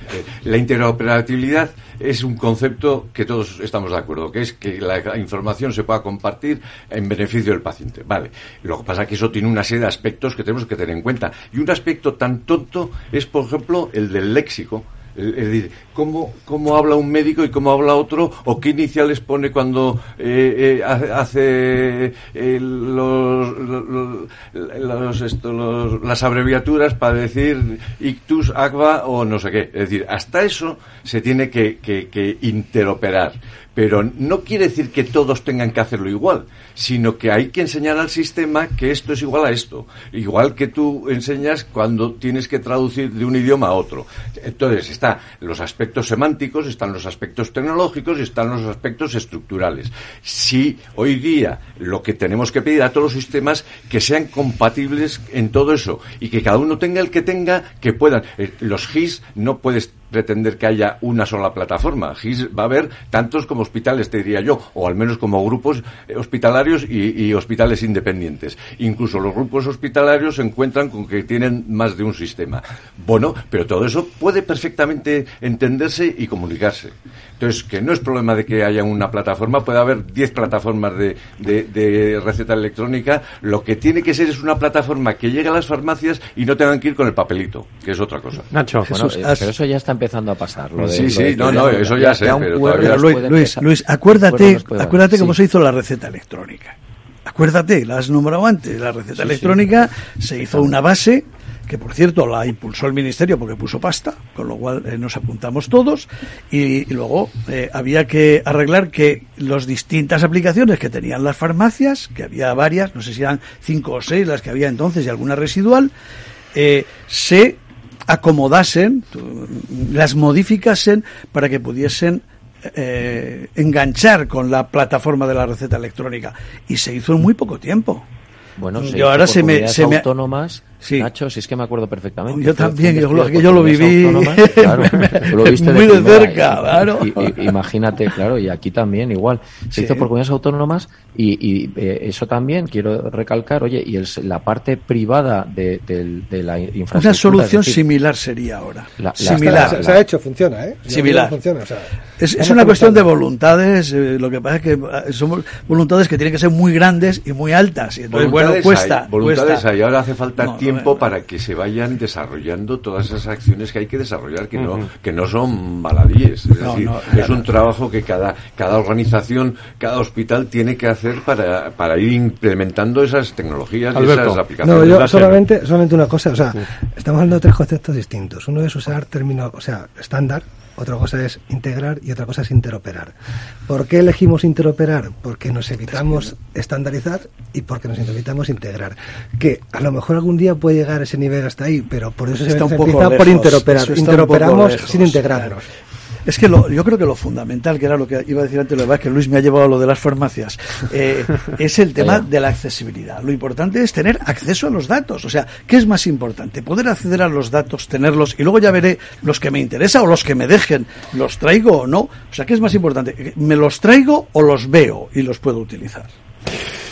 la interoperabilidad es un concepto que todos estamos de acuerdo, que es que la información se pueda compartir en beneficio del paciente. Vale. Lo que pasa es que eso tiene una serie de aspectos que tenemos que tener en cuenta. Y un aspecto tan tonto es, por ejemplo, el del léxico es decir, ¿cómo, ¿cómo, habla un médico y cómo habla otro? ¿O qué iniciales pone cuando eh, eh, hace eh, los, los, las abreviaturas para decir ictus, agua o no sé qué? Es decir, hasta eso se tiene que, que interoperar. Pero no quiere decir que todos tengan que hacerlo igual, sino que hay que enseñar al sistema que esto es igual a esto. Igual que tú enseñas cuando tienes que traducir de un idioma a otro. Entonces, están los aspectos semánticos, están los aspectos tecnológicos y están los aspectos estructurales. Si hoy día lo que tenemos que pedir a todos los sistemas que sean compatibles en todo eso y que cada uno tenga el que tenga, que puedan. Eh, los GIS no puedes pretender que haya una sola plataforma. GIS va a haber tantos como hospitales, te diría yo, o al menos como grupos eh, hospitalarios y, hospitales independientes. Incluso los grupos hospitalarios se encuentran con que tienen más de un sistema. Bueno, pero todo eso puede perfectamente entenderse y comunicarse. Entonces, que no es problema de que haya una plataforma, puede haber 10 plataformas de, de, receta electrónica. Lo que tiene que ser es una plataforma que llegue a las farmacias y no tengan que ir con el papelito, que es otra cosa. Nacho, bueno, eh, pero eso ya está empezando a pasar. sí, sí, no, no, eso ya, sé, pero todavía Luis, Luis, acuérdate, acuérdate cómo se hizo la receta electrónica. Acuérdate, la has nombrado antes, la receta electrónica se hizo una base que por cierto la impulsó el ministerio porque puso pasta, con lo cual eh, nos apuntamos todos, y, luego eh, había que arreglar que las distintas aplicaciones que tenían las farmacias, que había varias, no sé si eran cinco o seis las que había entonces y alguna residual, eh, se acomodasen, las modificasen para que pudiesen enganchar con la plataforma de la receta electrónica. Y se hizo en muy poco tiempo. Bueno, se ahora se me, se me autónomas Sí. Nacho, si es que me acuerdo perfectamente. Yo también, yo lo, yo lo viví claro, lo viste muy de, cerca, claro. imagínate, claro, y aquí también igual. Se hizo por comunidades autónomas y, y eh, eso también quiero recalcar, oye, y el, la parte privada de, de, la infraestructura. Una solución similar sería ahora. similar. Se, ha hecho, funciona, ¿eh? Similar. Funciona, o sea, es, es una cuestión de voluntades, eh, lo que pasa es que eh, somos voluntades que tienen que ser muy grandes y muy altas. Y entonces, bueno, cuesta. voluntades cuesta. hay, ahora hace falta tiempo para que se vayan desarrollando todas esas acciones que hay que desarrollar, que no, que no son baladíes. Es decir, es un trabajo que cada, cada organización, cada hospital tiene que hacer para, para ir implementando esas tecnologías y esas aplicaciones. No, yo solamente, solamente una cosa, o sea, estamos hablando de tres conceptos distintos. Uno es usar términos, o sea, estándar, otra cosa es integrar y otra cosa es interoperar. ¿Por qué elegimos interoperar? Porque nos evitamos estandarizar y porque nos evitamos integrar. Que a lo mejor algún día puede llegar ese nivel hasta ahí, pero por eso se, está empieza por interoperar. Interoperamos sin integrar. Es que lo, yo creo que lo fundamental, que era lo que iba a decir antes, lo que Luis me ha llevado a lo de las farmacias, eh, es el tema de la accesibilidad. Lo importante es tener acceso a los datos. O sea, ¿qué es más importante? Poder acceder a los datos, tenerlos, y luego ya veré los que me interesan o los que me dejen, los traigo o no. O sea, ¿qué es más importante? ¿Me los traigo o los veo y los puedo utilizar?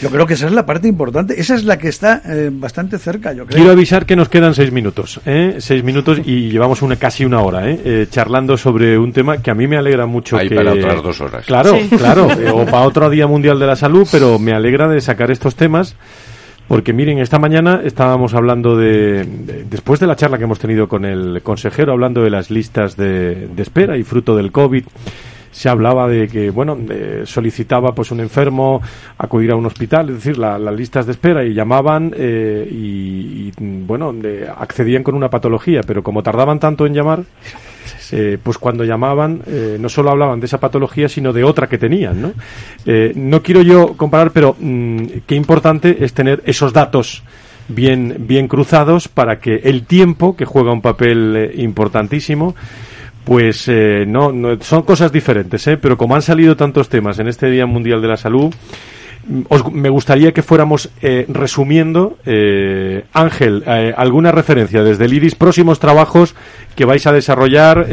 Yo creo que esa es la parte importante. Esa es la que está eh, bastante cerca, yo creo. Quiero avisar que nos quedan seis minutos, ¿eh? Seis minutos y llevamos una, casi una hora, ¿eh? ¿eh? charlando sobre un tema que a mí me alegra mucho. Hay para otras dos horas. Claro, claro. o para otro Día Mundial de la Salud, pero me alegra de sacar estos temas Porque miren, esta mañana estábamos hablando de, después de la charla que hemos tenido con el consejero, hablando de las listas de, de espera y fruto del COVID se hablaba de que, bueno, solicitaba pues un enfermo acudir a un hospital, es decir, las listas de espera y llamaban eh, y, bueno, accedían con una patología, pero como tardaban tanto en llamar, eh, pues cuando llamaban eh, no solo hablaban de esa patología, sino de otra que tenían, ¿no? no quiero yo comparar, pero mm, qué importante es tener esos datos bien, bien cruzados para que el tiempo, que juega un papel importantísimo, pues eh, no, son cosas diferentes, ¿eh? pero como han salido tantos temas en este Día Mundial de la Salud, mm, me gustaría que fuéramos eh, resumiendo, eh, Ángel, alguna referencia desde el IRIS, próximos trabajos que vais a desarrollar.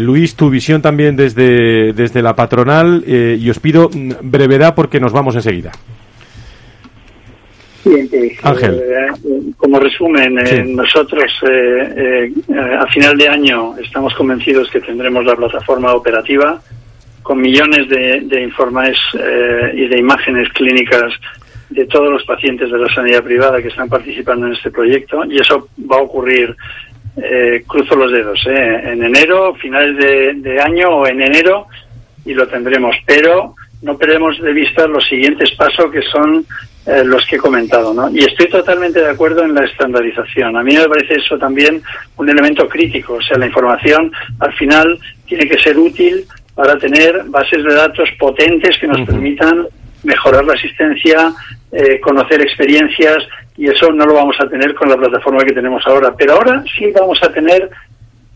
Luis, tu visión también desde, desde la patronal y os pido mm, brevedad porque nos vamos enseguida. Bien, pues, Ángel. Eh, como resumen, eh, nosotros eh, a final de año estamos convencidos que tendremos la plataforma operativa con millones de, de informes y de imágenes clínicas de todos los pacientes de la sanidad privada que están participando en este proyecto y eso va a ocurrir, cruzo los dedos, en enero, finales de, de año o en enero y lo tendremos, pero no perdemos de vista los siguientes pasos que son eh, los que he comentado, ¿no? Y estoy totalmente de acuerdo en la estandarización. A mí me parece eso también un elemento crítico. O sea, la información al final tiene que ser útil para tener bases de datos potentes que nos permitan mejorar la asistencia, eh, conocer experiencias y eso no lo vamos a tener con la plataforma que tenemos ahora. Pero ahora sí vamos a tener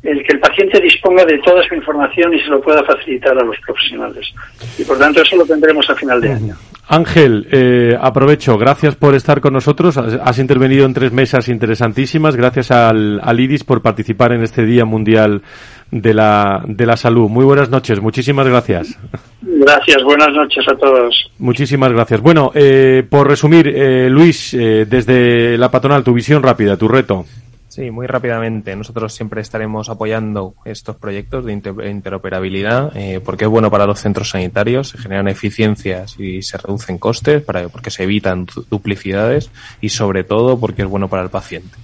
el que el paciente disponga de toda su información y se lo pueda facilitar a los profesionales. Y por tanto eso lo tendremos a final de año. Ángel, eh, aprovecho, gracias por estar con nosotros. Has, intervenido en tres mesas interesantísimas. Gracias al, al, IDIS por participar en este Día Mundial de la, de la Salud. Muy buenas noches, muchísimas gracias. Gracias, buenas noches a todos. Muchísimas gracias. Bueno, eh, por resumir, eh, Luis, desde la patronal, tu visión rápida, tu reto. Sí, muy rápidamente. Nosotros siempre estaremos apoyando estos proyectos de interoperabilidad eh, porque es bueno para los centros sanitarios, se generan eficiencias y se reducen costes para, porque se evitan duplicidades y sobre todo porque es bueno para el paciente.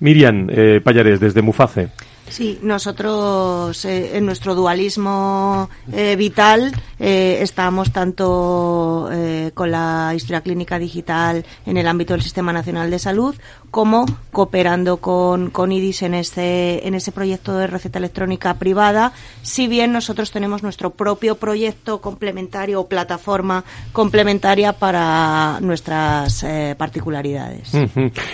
Miriam eh, Payares, desde Muface. Sí, nosotros eh, en nuestro dualismo eh, vital eh, estamos tanto con la historia clínica digital en el ámbito del Sistema Nacional de Salud como cooperando con, con IDIS en ese, en ese proyecto de receta electrónica privada, si bien nosotros tenemos nuestro propio proyecto complementario o plataforma complementaria para nuestras particularidades.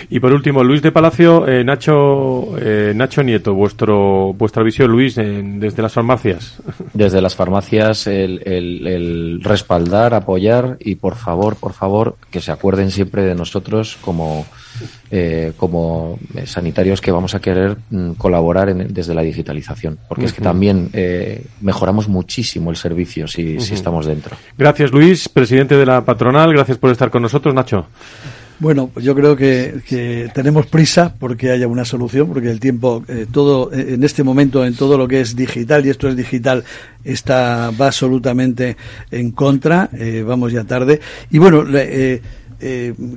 Y por último, Luis de Palacio, Nacho, Nacho Nieto, vuestro vuestra visión, Luis, desde las farmacias? Desde las farmacias, el, respaldar, apoyar y por favor, por favor, que se acuerden siempre de nosotros como, eh, como sanitarios que vamos a querer mm, colaborar desde la digitalización, porque es que también eh, mejoramos muchísimo el servicio si, si estamos dentro. Gracias, Luis, presidente de la patronal. Gracias por estar con nosotros, Nacho. Bueno, pues yo creo que, tenemos prisa porque haya una solución, porque el tiempo, eh, todo eh, en este momento, en todo lo que es digital, y esto es digital, está va absolutamente en contra, eh, vamos ya tarde. Y bueno, eh,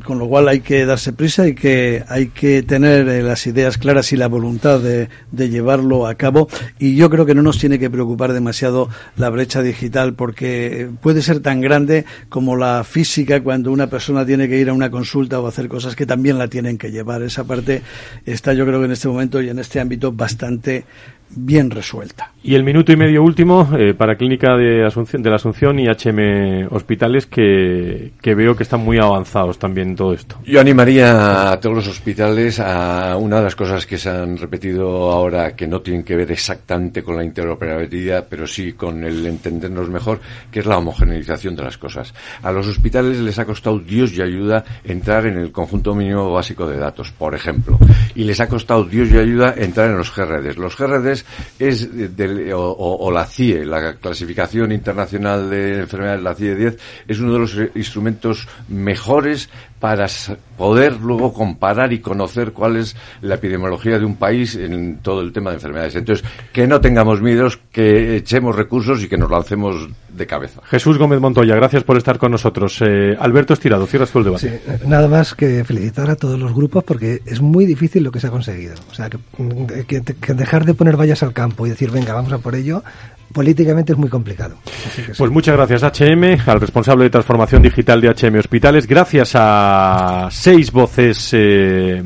con lo cual hay que darse prisa y que hay que tener eh, las ideas claras y la voluntad de, llevarlo a cabo. Y yo creo que no nos tiene que preocupar demasiado la brecha digital porque puede ser tan grande como la física cuando una persona tiene que ir a una consulta o hacer cosas que también la tienen que llevar. Esa parte está yo creo que en este momento y en este ámbito bastante bien resuelta. Y el minuto y medio último eh, para Clínica de, Asunción, de la Asunción y HM Hospitales que, que, veo que están muy avanzados también en todo esto. Yo animaría a todos los hospitales a una de las cosas que se han repetido ahora que no tienen que ver exactamente con la interoperabilidad, pero sí con el entendernos mejor, que es la homogeneización de las cosas. A los hospitales les ha costado Dios y ayuda entrar en el conjunto mínimo básico de datos, por ejemplo, y les ha costado Dios y ayuda entrar en los GRDs. Los GRDs es, o, la CIE, la clasificación internacional de enfermedades, la CIE 10, es uno de los instrumentos mejores para poder luego comparar y conocer cuál es la epidemiología de un país en todo el tema de enfermedades. Entonces, que no tengamos miedos, que echemos recursos y que nos lancemos de cabeza. Jesús Gómez Montoya, gracias por estar con nosotros. Eh, Alberto Estirado, cierras tú el debate. Sí, nada más que felicitar a todos los grupos porque es muy difícil lo que se ha conseguido. O sea, que, que dejar de poner vallas al campo y decir, venga, vamos a por ello, políticamente es muy complicado. Pues muchas gracias HM, al responsable de transformación digital de HM Hospitales, gracias a seis voces, eh,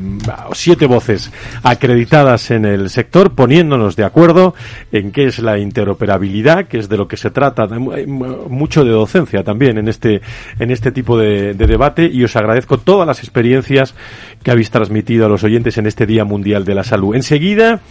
siete voces acreditadas en el sector, poniéndonos de acuerdo en qué es la interoperabilidad, que es de lo que se trata, mucho de docencia también en este, en este tipo de, de debate, y os agradezco todas las experiencias que habéis transmitido a los oyentes en este Día Mundial de la Salud. Enseguida,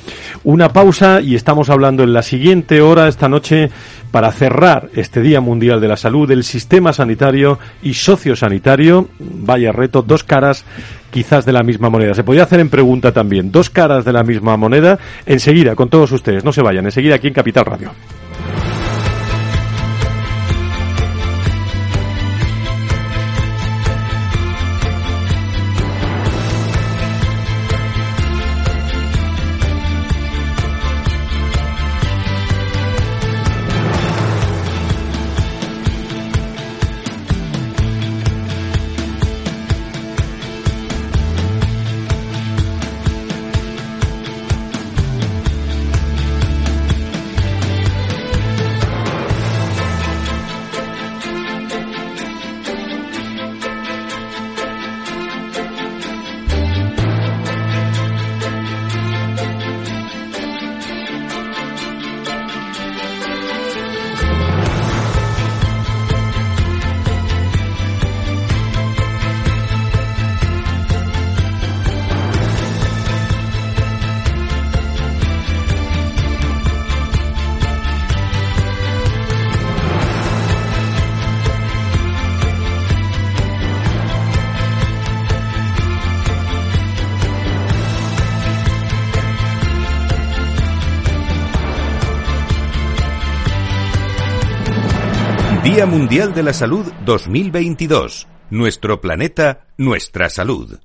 una pausa y estamos hablando en la siguiente hora esta noche para cerrar este Día Mundial de la Salud del sistema sanitario y sociosanitario. Vaya reto, dos caras quizás de la misma moneda. Se podría hacer en pregunta también, dos caras de la misma moneda. Enseguida, con todos ustedes, no se vayan, enseguida aquí en Capital Radio. Mundial de la Salud 2022. Nuestro planeta, nuestra salud.